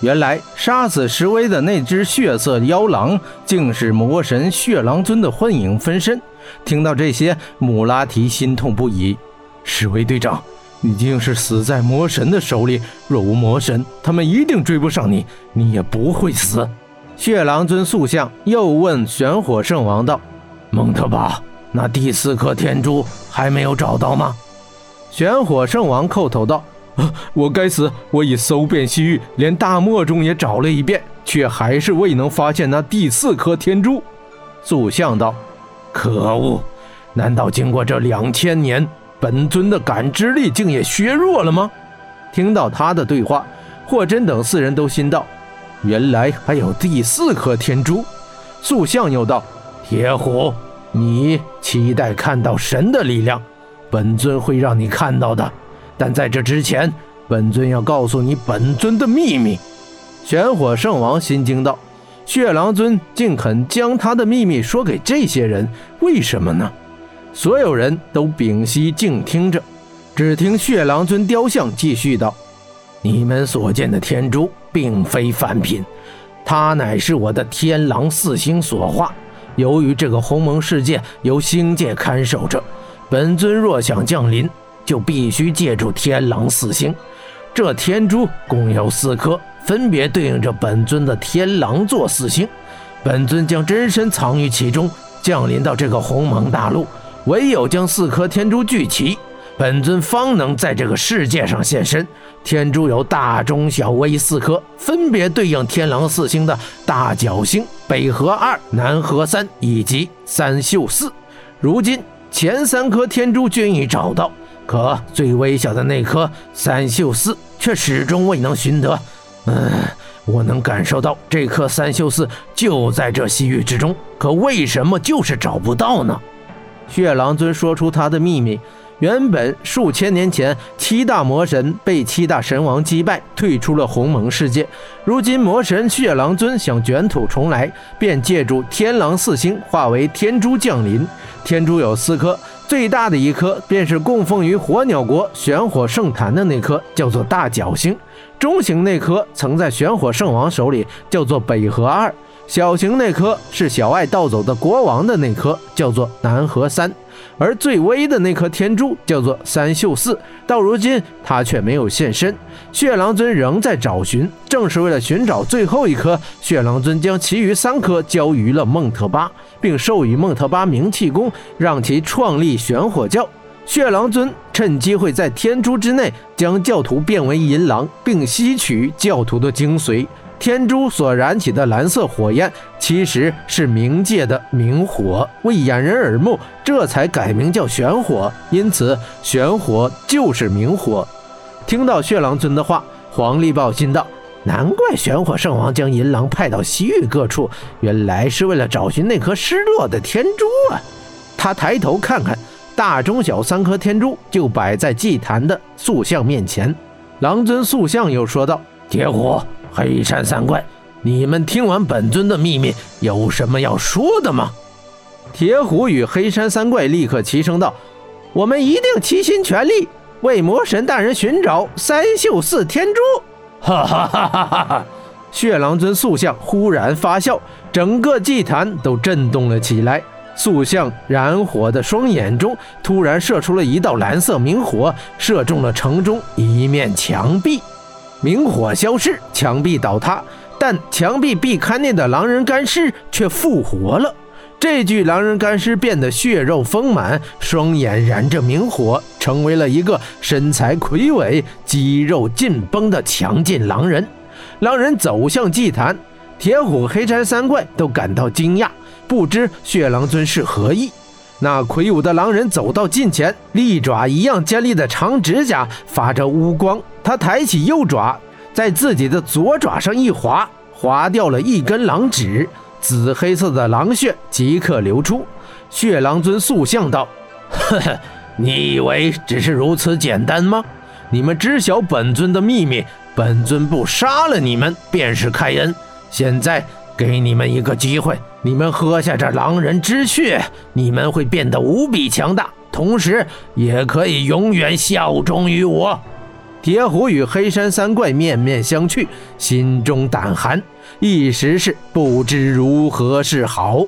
原来杀死石威的那只血色妖狼，竟是魔神血狼尊的幻影分身。听到这些，穆拉提心痛不已。石威队长，你竟是死在魔神的手里！若无魔神，他们一定追不上你，你也不会死。血狼尊塑像又问玄火圣王道：“蒙特巴，那第四颗天珠还没有找到吗？”玄火圣王叩头道。我该死！我已搜遍西域，连大漠中也找了一遍，却还是未能发现那第四颗天珠。塑像道：“可恶！难道经过这两千年，本尊的感知力竟也削弱了吗？”听到他的对话，霍真等四人都心道：“原来还有第四颗天珠。”塑像又道：“铁虎，你期待看到神的力量，本尊会让你看到的。”但在这之前，本尊要告诉你本尊的秘密。玄火圣王心惊道：“血狼尊竟肯将他的秘密说给这些人，为什么呢？”所有人都屏息静听着，只听血狼尊雕像继续道：“你们所见的天珠并非凡品，它乃是我的天狼四星所化。由于这个鸿蒙世界由星界看守着，本尊若想降临。”就必须借助天狼四星，这天珠共有四颗，分别对应着本尊的天狼座四星。本尊将真身藏于其中，降临到这个鸿蒙大陆。唯有将四颗天珠聚齐，本尊方能在这个世界上现身。天珠有大、中、小、微四颗，分别对应天狼四星的大角星、北河二、南河三以及三宿四。如今前三颗天珠均已找到。可最微小的那颗三秀四却始终未能寻得。嗯，我能感受到这颗三秀四就在这西域之中，可为什么就是找不到呢？血狼尊说出他的秘密。原本数千年前，七大魔神被七大神王击败，退出了鸿蒙世界。如今魔神血狼尊想卷土重来，便借助天狼四星化为天珠降临。天珠有四颗，最大的一颗便是供奉于火鸟国玄火圣坛的那颗，叫做大角星；中型那颗曾在玄火圣王手里，叫做北河二；小型那颗是小爱盗走的国王的那颗，叫做南河三。而最微的那颗天珠叫做三秀四，到如今他却没有现身。血狼尊仍在找寻，正是为了寻找最后一颗，血狼尊将其余三颗交于了孟特巴，并授予孟特巴冥气功，让其创立玄火教。血狼尊趁机会在天珠之内将教徒变为银狼，并吸取教徒的精髓。天珠所燃起的蓝色火焰，其实是冥界的冥火，为掩人耳目，这才改名叫玄火。因此，玄火就是冥火。听到血狼尊的话，黄立豹心道：难怪玄火圣王将银狼派到西域各处，原来是为了找寻那颗失落的天珠啊！他抬头看看，大、中、小三颗天珠就摆在祭坛的塑像面前。狼尊塑像又说道：“铁虎。”黑山三怪，你们听完本尊的秘密，有什么要说的吗？铁虎与黑山三怪立刻齐声道：“我们一定齐心全力为魔神大人寻找三宿四天珠！”哈哈哈哈哈哈！血狼尊塑像忽然发笑，整个祭坛都震动了起来。塑像燃火的双眼中突然射出了一道蓝色明火，射中了城中一面墙壁。明火消失，墙壁倒塌，但墙壁壁龛内的狼人干尸却复活了。这具狼人干尸变得血肉丰满，双眼燃着明火，成为了一个身材魁伟、肌肉紧绷的强劲狼人。狼人走向祭坛，铁虎、黑山三怪都感到惊讶，不知血狼尊是何意。那魁梧的狼人走到近前，利爪一样尖利的长指甲发着乌光。他抬起右爪，在自己的左爪上一划，划掉了一根狼指，紫黑色的狼血即刻流出。血狼尊塑像道：“呵呵，你以为只是如此简单吗？你们知晓本尊的秘密，本尊不杀了你们便是开恩。现在。”给你们一个机会，你们喝下这狼人之血，你们会变得无比强大，同时也可以永远效忠于我。铁虎与黑山三怪面面相觑，心中胆寒，一时是不知如何是好。